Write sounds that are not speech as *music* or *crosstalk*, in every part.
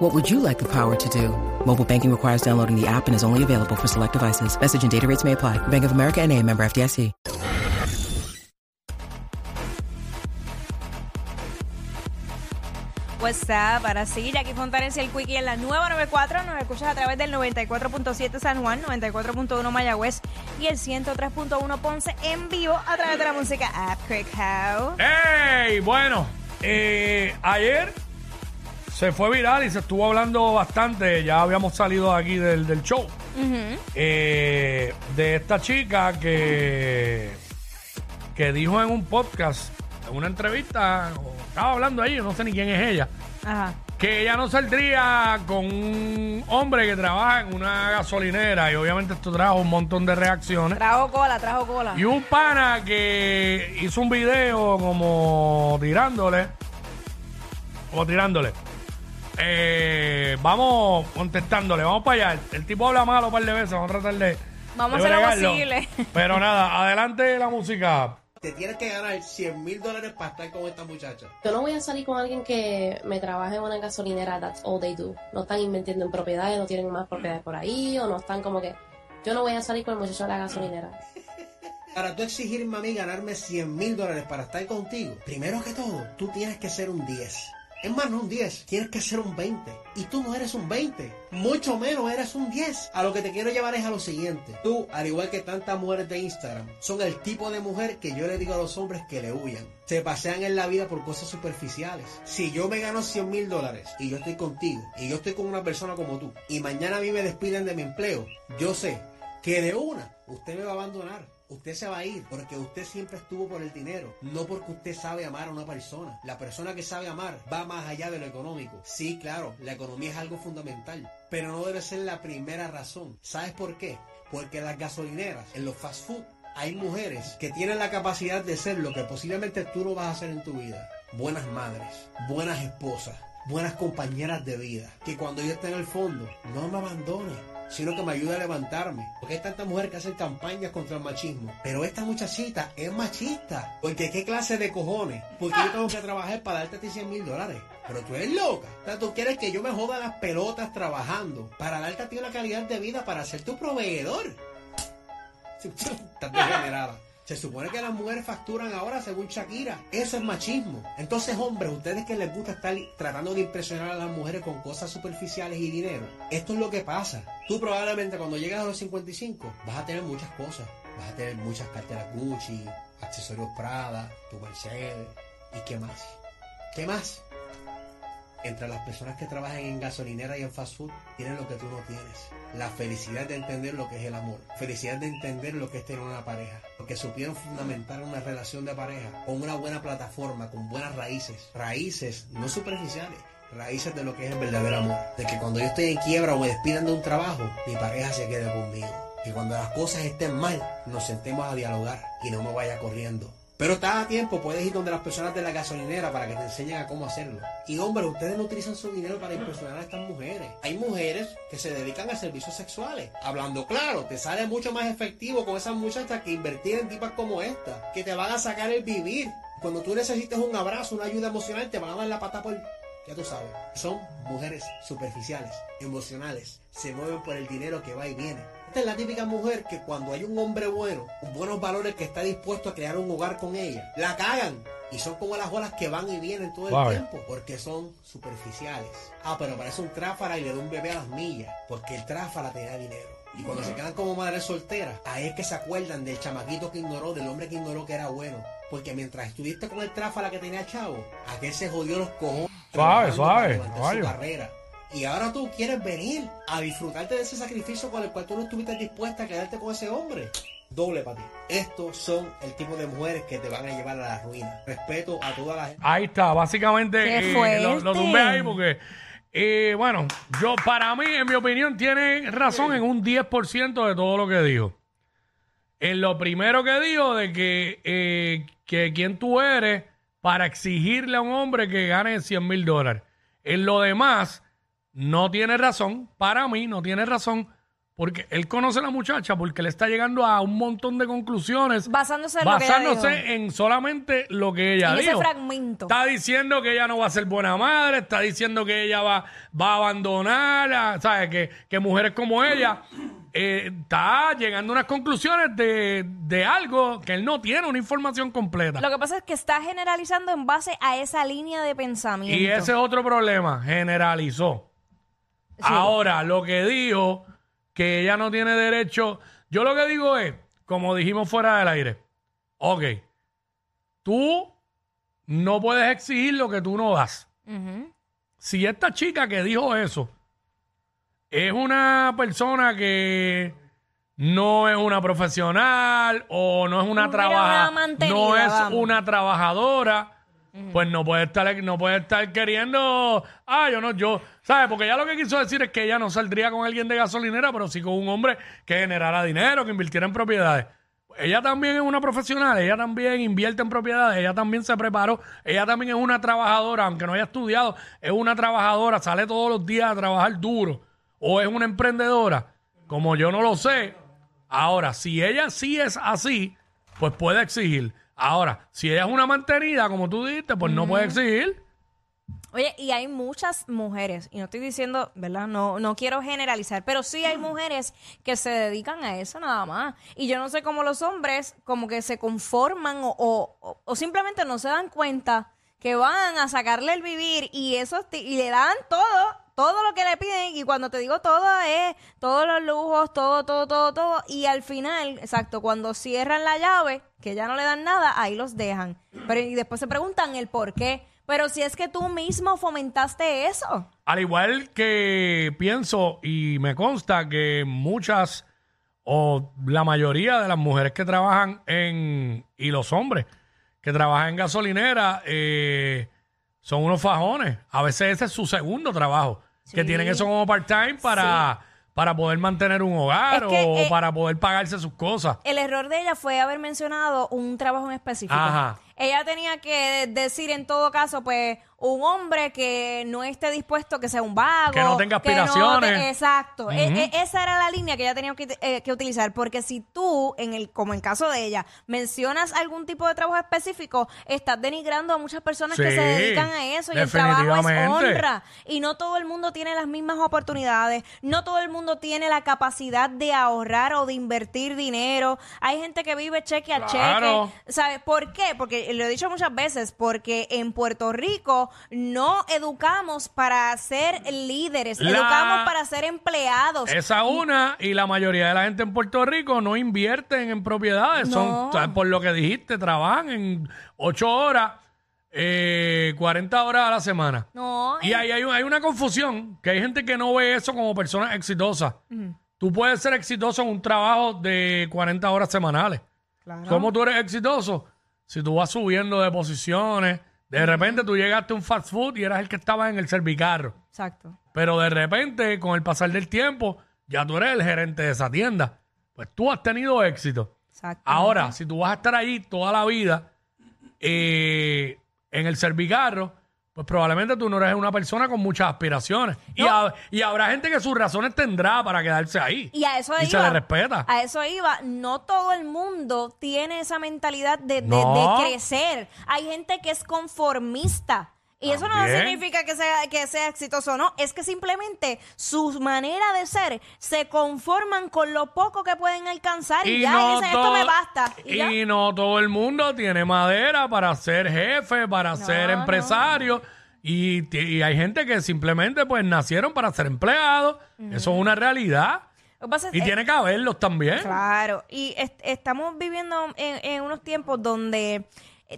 What would you like the power to do? Mobile banking requires downloading the app and is only available for select devices. Message and data rates may apply. Bank of America and a member FDIC. What's up? Ahora sí, Jackie Fontanes y el Quickie en la nueva 94. Nos escuchas a través del 94.7 San Juan, 94.1 Mayagüez y el 103.1 Ponce en vivo a través de la música App Quick How. ¡Ey! Bueno, eh, ayer se fue viral y se estuvo hablando bastante. Ya habíamos salido aquí del, del show. eh, de esta chica que, que dijo en un podcast, en una entrevista, o estaba hablando ahí, yo no sé ni quién es ella, Ajá. que ella no saldría con un hombre que trabaja en una gasolinera y obviamente esto trajo un montón de reacciones. Trajo cola, trajo cola. Y un pana que hizo un video como tirándole. Como tirándole. Eh, vamos contestándole, vamos para allá. El, el tipo habla malo un par de veces, vamos a tratar de. Vamos de a hacer lo posible. *laughs* Pero nada, adelante la música. Te tienes que ganar 100 mil dólares para estar con esta muchacha. Yo no voy a salir con alguien que me trabaje en una gasolinera, that's all they do. No están invirtiendo en propiedades, no tienen más propiedades por ahí, o no están como que... Yo no voy a salir con el muchacho de la gasolinera. *laughs* Para tú exigirme a mí ganarme 100 mil dólares para estar contigo, primero que todo, tú tienes que ser un 10. Es más, no un 10, tienes que ser un 20. Y tú no eres un 20, mucho menos eres un 10. A lo que te quiero llevar es a lo siguiente. Tú, al igual que tantas mujeres de Instagram, son el tipo de mujer que yo le digo a los hombres que le huyan. Se pasean en la vida por cosas superficiales. Si yo me gano 100 mil dólares y yo estoy contigo, y yo estoy con una persona como tú, y mañana a mí me despiden de mi empleo, yo sé que de una usted me va a abandonar. Usted se va a ir porque usted siempre estuvo por el dinero, no porque usted sabe amar a una persona. La persona que sabe amar va más allá de lo económico. Sí, claro, la economía es algo fundamental, pero no debe ser la primera razón. ¿Sabes por qué? Porque las gasolineras, en los fast food, hay mujeres que tienen la capacidad de ser lo que posiblemente tú no vas a hacer en tu vida. Buenas madres, buenas esposas, buenas compañeras de vida. Que cuando yo esté en el fondo, no me abandone sino que me ayude a levantarme. Porque hay tantas mujeres que hacen campañas contra el machismo. Pero esta muchachita es machista. Porque qué clase de cojones. Porque yo tengo que trabajar para darte a ti 100 mil dólares. Pero tú eres loca. O tú quieres que yo me joda las pelotas trabajando para darte a ti una calidad de vida para ser tu proveedor. *laughs* Estás degenerada. Se supone que las mujeres facturan ahora según Shakira. Eso es machismo. Entonces, hombres, ustedes que les gusta estar tratando de impresionar a las mujeres con cosas superficiales y dinero, esto es lo que pasa. Tú probablemente cuando llegas a los 55 vas a tener muchas cosas. Vas a tener muchas carteras Gucci, accesorios Prada, tu Mercedes. ¿Y qué más? ¿Qué más? Entre las personas que trabajan en gasolinera y en fast food tienen lo que tú no tienes. La felicidad de entender lo que es el amor. Felicidad de entender lo que es tener una pareja. Porque supieron fundamentar una relación de pareja con una buena plataforma, con buenas raíces. Raíces no superficiales. Raíces de lo que es el verdadero amor. De que cuando yo estoy en quiebra o me despidan de un trabajo, mi pareja se quede conmigo. Y cuando las cosas estén mal, nos sentemos a dialogar y no me vaya corriendo. Pero está a tiempo, puedes ir donde las personas de la gasolinera para que te enseñen a cómo hacerlo. Y hombre, ustedes no utilizan su dinero para impresionar a estas mujeres. Hay mujeres que se dedican a servicios sexuales. Hablando claro, te sale mucho más efectivo con esas muchachas que invertir en tipas como esta, que te van a sacar el vivir. Cuando tú necesites un abrazo, una ayuda emocional, te van a dar la pata por... Ya tú sabes, son mujeres superficiales, emocionales, se mueven por el dinero que va y viene. Esta es la típica mujer que cuando hay un hombre bueno, con buenos valores que está dispuesto a crear un hogar con ella, la cagan. Y son como las olas que van y vienen todo el tiempo, porque son superficiales. Ah, pero parece un tráfala y le da un bebé a las millas, porque el tráfala te da dinero. Y cuando se quedan como madres solteras, ahí es que se acuerdan del chamaquito que ignoró, del hombre que ignoró que era bueno. Porque mientras estuviste con el tráfala que tenía chavo, aquel se jodió los cojones. Suave, suave, su carrera. Y ahora tú quieres venir a disfrutarte de ese sacrificio con el cual tú no estuviste dispuesta a quedarte con ese hombre. Doble para ti. Estos son el tipo de mujeres que te van a llevar a la ruina. Respeto a toda la gente. Ahí está, básicamente ¡Qué eh, lo, lo tumbé ahí porque, eh, bueno, yo para mí, en mi opinión, tiene razón en un 10% de todo lo que dijo. en lo primero que dijo de que, eh, que quién tú eres para exigirle a un hombre que gane 100 mil dólares. En lo demás, no tiene razón. Para mí, no tiene razón. Porque él conoce a la muchacha porque le está llegando a un montón de conclusiones Basándose en lo que ella basándose dijo. en solamente lo que ella En ese dijo. fragmento. Está diciendo que ella no va a ser buena madre, está diciendo que ella va, va a abandonar, a- ¿sabes? Que, que mujeres como ella eh, está llegando a unas conclusiones de, de algo que él no tiene una información completa. Lo que pasa es que está generalizando en base a esa línea de pensamiento. Y ese es otro problema, generalizó. Ahora, lo que dijo, que ella no tiene derecho, yo lo que digo es, como dijimos fuera del aire, ok, tú no puedes exigir lo que tú no das. Ujú. Si esta chica que dijo eso es una persona que no es una profesional o no es una mantenida, no es vamos. una trabajadora, pues no puede estar no puede estar queriendo, ah, yo no yo, ¿sabes? Porque ella lo que quiso decir es que ella no saldría con alguien de gasolinera, pero sí con un hombre que generara dinero, que invirtiera en propiedades. Ella también es una profesional, ella también invierte en propiedades, ella también se preparó, ella también es una trabajadora, aunque no haya estudiado, es una trabajadora, sale todos los días a trabajar duro, o es una emprendedora, como yo no lo sé. Ahora, si ella sí es así, pues puede exigir. Ahora, si ella es una mantenida, como tú dijiste, pues no puede exigir. Oye, y hay muchas mujeres, y no estoy diciendo, ¿verdad? No, no quiero generalizar, pero sí hay mujeres que se dedican a eso nada más. Y yo no sé cómo los hombres como que se conforman o, o- o- o simplemente no se dan cuenta que van a sacarle el vivir y eso y le dan todo, todo lo que le piden. Y cuando te digo todo es todos los lujos, todo, todo, todo, todo. Y al final, exacto, cuando cierran la llave, que ya no le dan nada, ahí los dejan. Pero y después se preguntan el por qué. Pero si es que tú mismo fomentaste eso. Al igual que pienso y me consta que muchas o la mayoría de las mujeres que trabajan en, y los hombres que trabajan en gasolinera, eh, son unos fajones. A veces ese es su segundo trabajo, que tienen eso como part-time para, para poder mantener un hogar Es que, o eh, para poder pagarse sus cosas. El error de ella fue haber mencionado un trabajo en específico. Ajá. Ella tenía que decir en todo caso, pues, un hombre que no esté dispuesto, que sea un vago. Que no tenga que no aspiraciones. te- exacto. Ujú. E- e- esa era la línea que ella tenía que, eh, que utilizar. Porque si tú, en el, como en el caso de ella, mencionas algún tipo de trabajo específico, estás denigrando a muchas personas que Sí, se dedican a eso. Y el trabajo es definitivamente. honra. Y no todo el mundo tiene las mismas oportunidades. No todo el mundo tiene la capacidad de ahorrar o de invertir dinero. Hay gente que vive cheque a Claro. cheque. ¿Sabes por qué? Porque lo he dicho muchas veces, porque en Puerto Rico no educamos para ser líderes, La- educamos para ser empleados. Esa una, y la mayoría de la gente en Puerto Rico no invierten en propiedades. No. Son, ¿sabes? por lo que dijiste, trabajan en ocho horas, eh, 40 horas a la semana. No, Y ahí hay, hay una confusión, que hay gente que no ve eso como personas exitosas. Tú puedes ser exitoso en un trabajo de 40 horas semanales. Claro. ¿Cómo tú eres exitoso? Si tú vas subiendo de posiciones, de repente tú llegaste a un fast food y eras el que estaba en el servicarro. Exacto. Pero de repente, con el pasar del tiempo, ya tú eres el gerente de esa tienda. Pues tú has tenido éxito. Exacto. Ahora, si tú vas a estar ahí toda la vida eh, en el servicarro, pues probablemente tú no eres una persona con muchas aspiraciones. Y, No. ha- y habrá gente que sus razones tendrá para quedarse ahí. Y a eso iba. se le respeta. A eso iba. No todo el mundo tiene esa mentalidad de, de- No. de crecer. Hay gente que es conformista. Y eso no También. significa que sea, que sea exitoso, no. Es que simplemente su manera de ser se conforman con lo poco que pueden alcanzar y, ya y dicen, esto todo- me basta. Y, ya. y no todo el mundo tiene madera para ser jefe, para ser no. empresario. Y, ti- y hay gente que simplemente pues nacieron para ser empleados. Eso es una realidad. Lo que pasa es- Y eh, tiene que haberlos también. Claro, y est- estamos viviendo en, en unos tiempos donde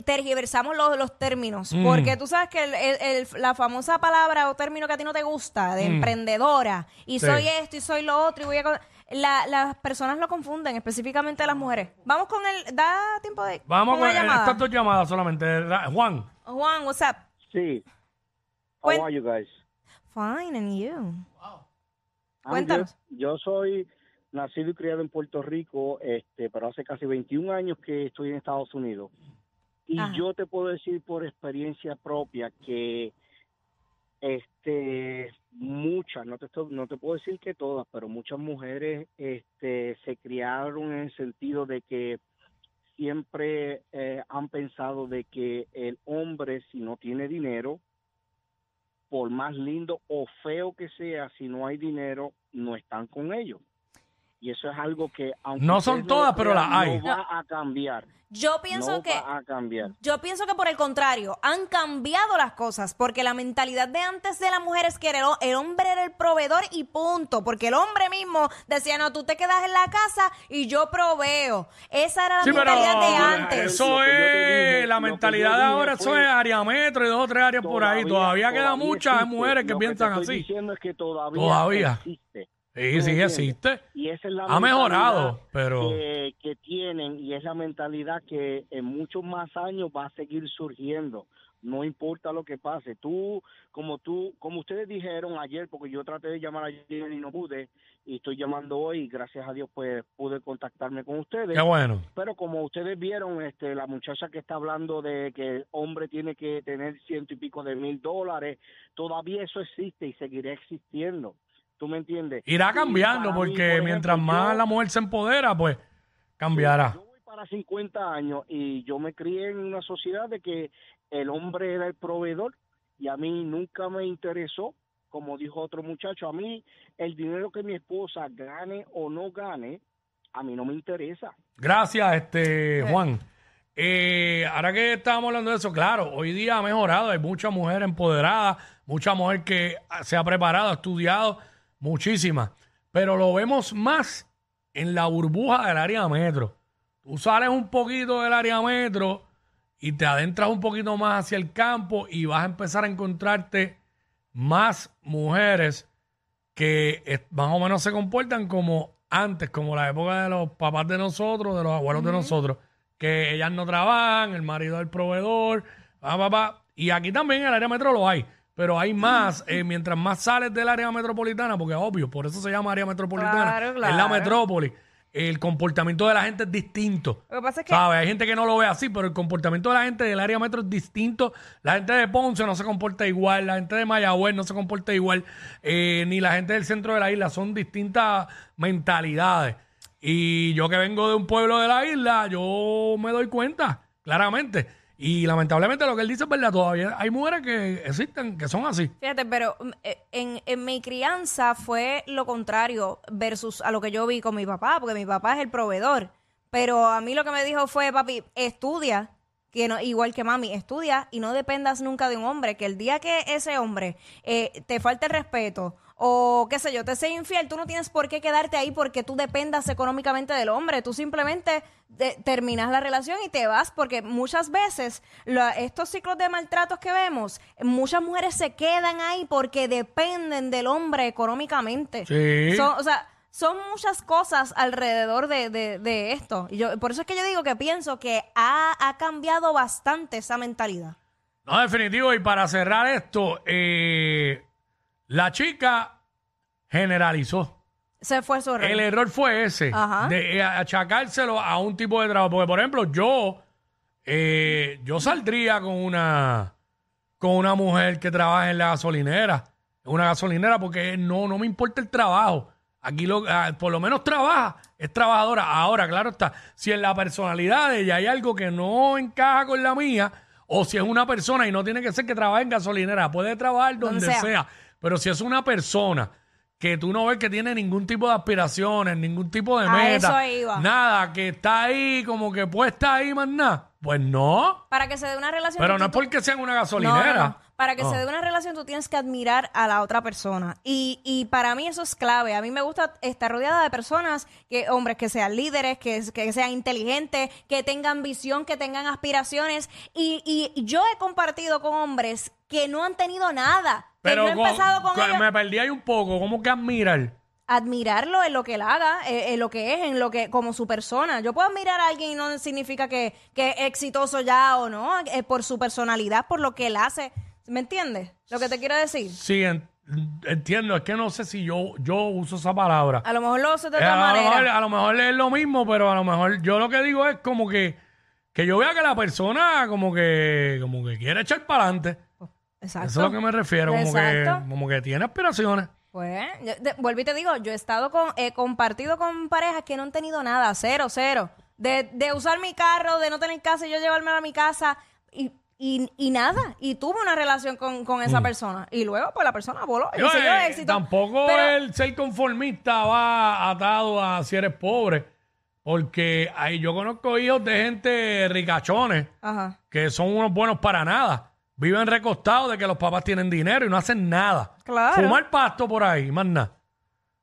tergiversamos los, los términos, Mm. porque tú sabes que el- el- el- la famosa palabra o término que a ti no te gusta, de emprendedora, y Mm. Sí. soy esto y soy lo otro, y voy a... la- las personas lo confunden, específicamente las mujeres. Vamos con el... ¿Da tiempo de...? Vamos con una llamada? estas dos llamadas solamente. Juan, Juan, what's up? Sí. How Cuen- are you guys? Fine, and you? I'm Cuéntanos. good. Yo soy nacido y criado en Puerto Rico, este, pero hace casi 21 años que estoy en Estados Unidos. Y Ajá. yo te puedo decir por experiencia propia que este muchas, no te estoy- no te puedo decir que todas, pero muchas mujeres este se criaron en el sentido de que siempre eh, han pensado de que el hombre si no tiene dinero por más lindo o feo que sea, si no hay dinero, no están con ellos. Y eso es algo que, aunque No son todas, pero las hay. No va a cambiar. Yo pienso no que va a cambiar. Yo pienso que por el contrario, han cambiado las cosas, porque la mentalidad de antes de la mujer es que el, el hombre era el proveedor y punto, porque el hombre mismo decía, no, tú te quedas en la casa y yo proveo. Esa era la Sí, pero mentalidad de antes. eso que es dije, la que mentalidad de ahora, eso es área metro y dos o tres áreas por ahí. Todavía queda todavía muchas existe. mujeres que Lo piensan te estoy así. diciendo es que todavía, Todavía. existe. Sí, ¿Tú sí, existe. Y esa es la Ha mejorado, pero- que, que tienen y es la mentalidad que en muchos más años va a seguir surgiendo. No importa lo que pase. Tú, como tú, como ustedes dijeron ayer, porque yo traté de llamar ayer y no pude, y estoy llamando hoy, y gracias a Dios pues pude contactarme con ustedes. Qué bueno. Pero como ustedes vieron, este, la muchacha que está hablando de que el hombre tiene que tener ciento y pico de mil dólares, todavía eso existe y seguirá existiendo. ¿Tú me entiendes? Irá cambiando mí, porque por mientras más yo- la mujer se empodera, pues cambiará. Yo voy para 50 años y yo me crié en una sociedad de que el hombre era el proveedor y a mí nunca me interesó, como dijo otro muchacho, a mí el dinero que mi esposa gane o no gane, a mí no me interesa. Gracias, este Juan. Eh, ahora que estábamos hablando de eso, claro, hoy día ha mejorado, hay mucha mujer empoderada, mucha mujer que se ha preparado, ha estudiado, muchísimas, pero lo vemos más en la burbuja del área metro. Tú sales un poquito del área metro y te adentras un poquito más hacia el campo y vas a empezar a encontrarte más mujeres que más o menos se comportan como antes, como la época de los papás de nosotros, de los abuelos de nosotros, que ellas no trabajan, el marido es el proveedor, pa, pa, pa. y aquí también en el área metro lo hay, pero hay más, eh, mientras más sales del área metropolitana, porque obvio, por eso se llama área metropolitana, Claro, es la claro. metrópoli, el comportamiento de la gente es distinto. Lo que pasa es que ¿Sabes? Hay gente que no lo ve así, pero el comportamiento de la gente del área metro es distinto. La gente de Ponce no se comporta igual, la gente de Mayagüez no se comporta igual, eh, ni la gente del centro de la isla. Son distintas mentalidades. Y yo que vengo de un pueblo de la isla, yo me doy cuenta, claramente. Y lamentablemente lo que él dice es verdad, todavía hay mujeres que existen, que son así. Fíjate, pero mm, eh, en, en mi crianza fue lo contrario versus a lo que yo vi con mi papá, porque mi papá es el proveedor. Pero a mí lo que me dijo fue, papi, estudia, que no, igual que mami, estudia y no dependas nunca de un hombre, que el día que ese hombre eh, te falte el respeto o qué sé yo, te sea infiel, tú no tienes por qué quedarte ahí porque tú dependas económicamente del hombre, tú simplemente de- terminas la relación y te vas porque muchas veces la- estos ciclos de maltratos que vemos, muchas mujeres se quedan ahí porque dependen del hombre económicamente. Sí. Son- o sea, son muchas cosas alrededor de, de- de esto. Y yo, por eso es que yo digo que pienso que ha, ha cambiado bastante esa mentalidad. No, definitivo. Y para cerrar esto, eh, la chica generalizó. Se fue su El error fue ese, Ajá. de achacárselo a un tipo de trabajo. Porque, por ejemplo, yo, eh, yo saldría con una, con una mujer que trabaja en la gasolinera, en una gasolinera, porque no, no me importa el trabajo. Aquí lo, ah, por lo menos trabaja, es trabajadora. Ahora, claro está, si en la personalidad de ella hay algo que no encaja con la mía, o si es una persona y no tiene que ser que trabaje en gasolinera, puede trabajar donde, Donde sea. sea. Pero si es una persona que tú no ves que tiene ningún tipo de aspiraciones, ningún tipo de A meta, eso iba. nada, que está ahí como que puesta ahí más nada, pues no. Para que se dé una relación. Pero tú- no es porque sea en una gasolinera. no, no. Para que No. se dé una relación, tú tienes que admirar a la otra persona. Y, y para mí eso es clave. A mí me gusta estar rodeada de personas, que hombres que sean líderes, que, que sean inteligentes, que tengan visión, que tengan aspiraciones. Y, y yo he compartido con hombres que no han tenido nada. Pero que no he con- empezado con con- ellos me perdí ahí un poco. ¿Cómo que admirar? admirarlo en lo que él haga, eh, en lo que es, en lo que, como su persona. Yo puedo admirar a alguien y no significa que, que es exitoso ya o no, eh, por su personalidad, por lo que él hace. ¿Me entiendes? Lo que te quiero decir. Sí, en- entiendo, es que no sé si yo, yo uso esa palabra. A lo mejor lo uso de Eh, otra a, lo mejor, manera. a lo mejor es lo mismo, pero a lo mejor yo lo que digo es como que, que yo vea que la persona como que, como que quiere echar para adelante. Exacto. Eso es lo que me refiero, como que, Exacto. como que tiene aspiraciones. Pues, yo- de- vuelvo y te digo, yo he estado con, he compartido con parejas que no han tenido nada, cero, cero. De, de usar mi carro, de no tener casa y yo llevármelo a mi casa y, y, y nada. Y tuve una relación con, con esa persona. Y luego, pues la persona voló y Mm. Yo, consiguió eh, éxito. tampoco Pero- el ser conformista va atado a si eres pobre, porque ahí yo conozco hijos de gente ricachones Ajá. que son unos buenos para nada. Viven recostados de que los papás tienen dinero y no hacen nada. Claro. Fumar pasto por ahí, más nada.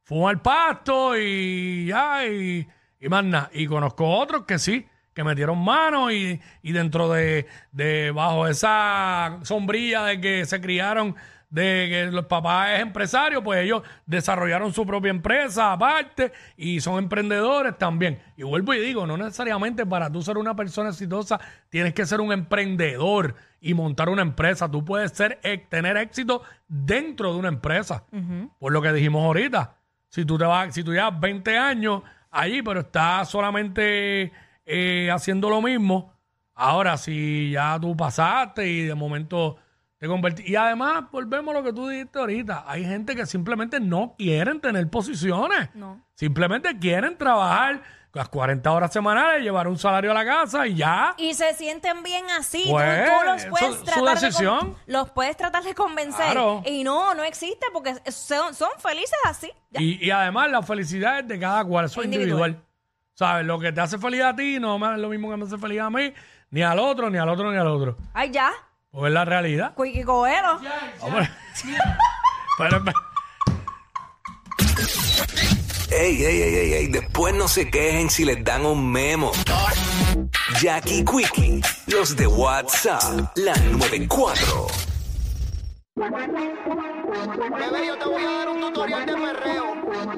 Fumar pasto y ya, y, y más nada. Y conozco otros que sí, que metieron mano y, y dentro de, de, bajo esa sombrilla de que se criaron de que los papás es empresario, pues ellos desarrollaron su propia empresa aparte y son emprendedores también. Y vuelvo y digo, no necesariamente para tú ser una persona exitosa tienes que ser un emprendedor y montar una empresa. Tú puedes ser, tener éxito dentro de una empresa. Por lo que dijimos ahorita. Si tú te vas, si tú llevas 20 años allí, pero estás solamente eh, haciendo lo mismo, ahora si ya tú pasaste y de momento te. Y además, volvemos a lo que tú dijiste ahorita. Hay gente que simplemente no quieren tener posiciones. No. Simplemente quieren trabajar las 40 horas semanales, llevar un salario a la casa y ya. Y se sienten bien así. Pues, tú, los puedes su tratar de con- decisión. los puedes tratar de convencer. Claro. Y no, no existe porque son, son felices así. Y, y además la felicidad es de cada cual, eso es Individual. individual. ¿Sabes? Lo que te hace feliz a ti no es lo mismo que me hace feliz a mí, ni al otro, ni al otro, ni al otro. Ay, ya. Pues es la realidad. Quickie Coelho. Hombre. *laughs* pero- Ey, ey, ey, ey, ey, después no se quejen si les dan un memo. Jackie Quickie, los de WhatsApp, la 94. Bebé, yo te voy a dar un tutorial de perreo.